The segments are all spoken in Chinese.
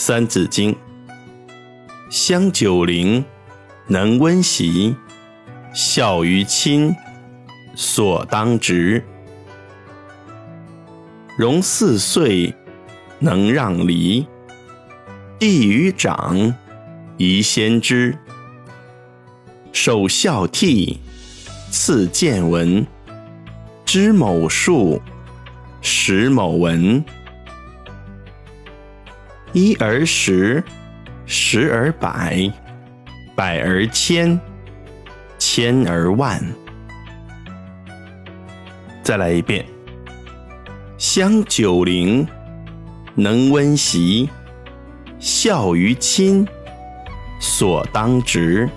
三字经》：香九龄，能温席，孝于亲，所当执。融四岁，能让梨。弟于长，宜先知。首孝悌，次见闻。知某数，识某文。一而十，十而百，百而千，千而万。再来一遍。香九龄，能温席，孝于亲，所当执。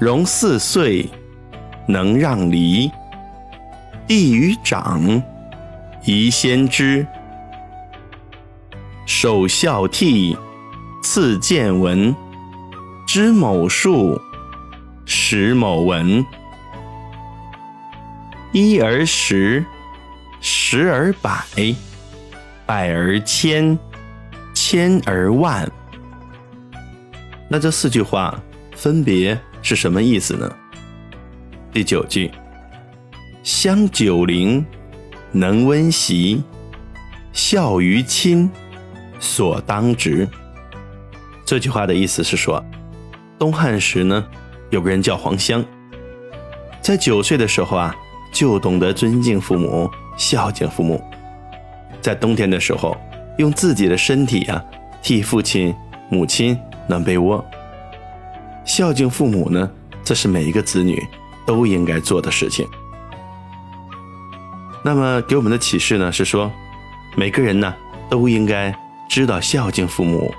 融四岁，能让梨。弟于长，宜先知。首孝悌，次见闻。知某数，识某文。一而十，十而百，百而千，千而万。那这四句话分别是什么意思呢？第九句，香九龄，能温席，孝于亲。所当执。这句话的意思是说，东汉时呢，有个人叫黄香，在九岁的时候啊，就懂得尊敬父母、孝敬父母。在冬天的时候，用自己的身体啊，替父亲、母亲暖被窝。孝敬父母呢，这是每一个子女都应该做的事情。那么给我们的启示呢，是说，每个人呢，都应该。知道孝敬父母，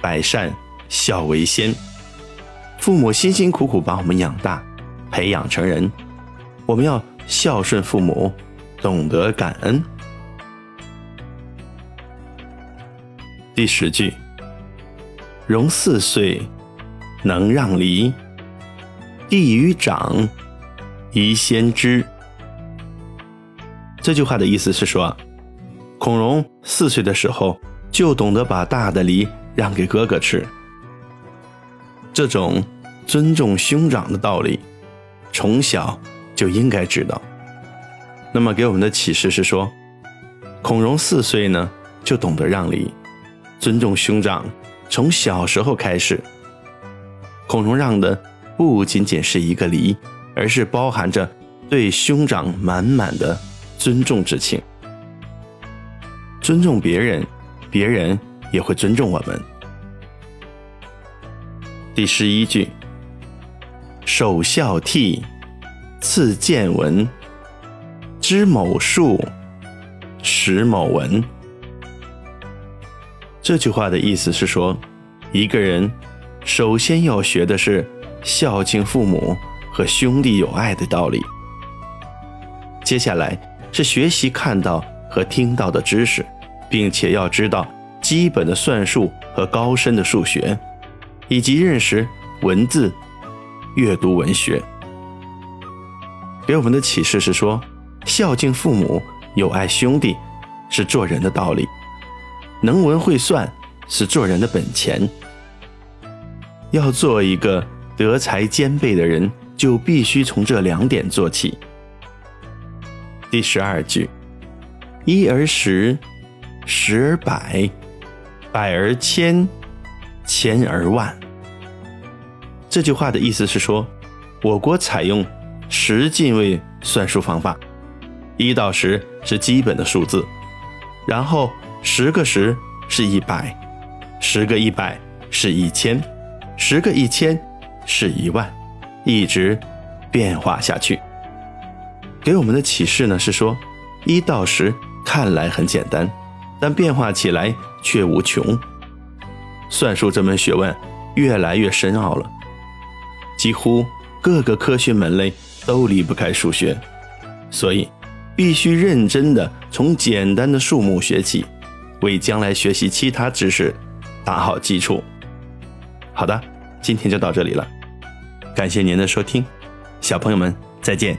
百善孝为先。父母辛辛苦苦把我们养大，培养成人，我们要孝顺父母，懂得感恩。第十句，融四岁，能让梨。弟于长，宜先知。这句话的意思是说，孔融四岁的时候。就懂得把大的梨让给哥哥吃，这种尊重兄长的道理，从小就应该知道。那么给我们的启示是说，孔融四岁呢就懂得让梨，尊重兄长，从小时候开始，孔融让的不仅仅是一个梨，而是包含着对兄长满满的尊重之情，尊重别人。别人也会尊重我们。第十一句：首孝悌，次见闻。知某数，识某文。这句话的意思是说，一个人首先要学的是孝敬父母和兄弟友爱的道理，接下来是学习看到和听到的知识。并且要知道基本的算术和高深的数学，以及认识文字、阅读文学。给我们的启示是说，孝敬父母、友爱兄弟是做人的道理；能文会算是做人的本钱。要做一个德才兼备的人，就必须从这两点做起。第十二句，一而十。十而百，百而千，千而万。这句话的意思是说，我国采用十进位算术方法，一到十是基本的数字，然后十个十是一百，十个一百是一千，十个一千是一万，一直变化下去。给我们的启示呢是说，一到十看来很简单。但变化起来却无穷。算术这门学问越来越深奥了，几乎各个科学门类都离不开数学，所以必须认真的从简单的数目学起，为将来学习其他知识打好基础。好的，今天就到这里了，感谢您的收听，小朋友们再见。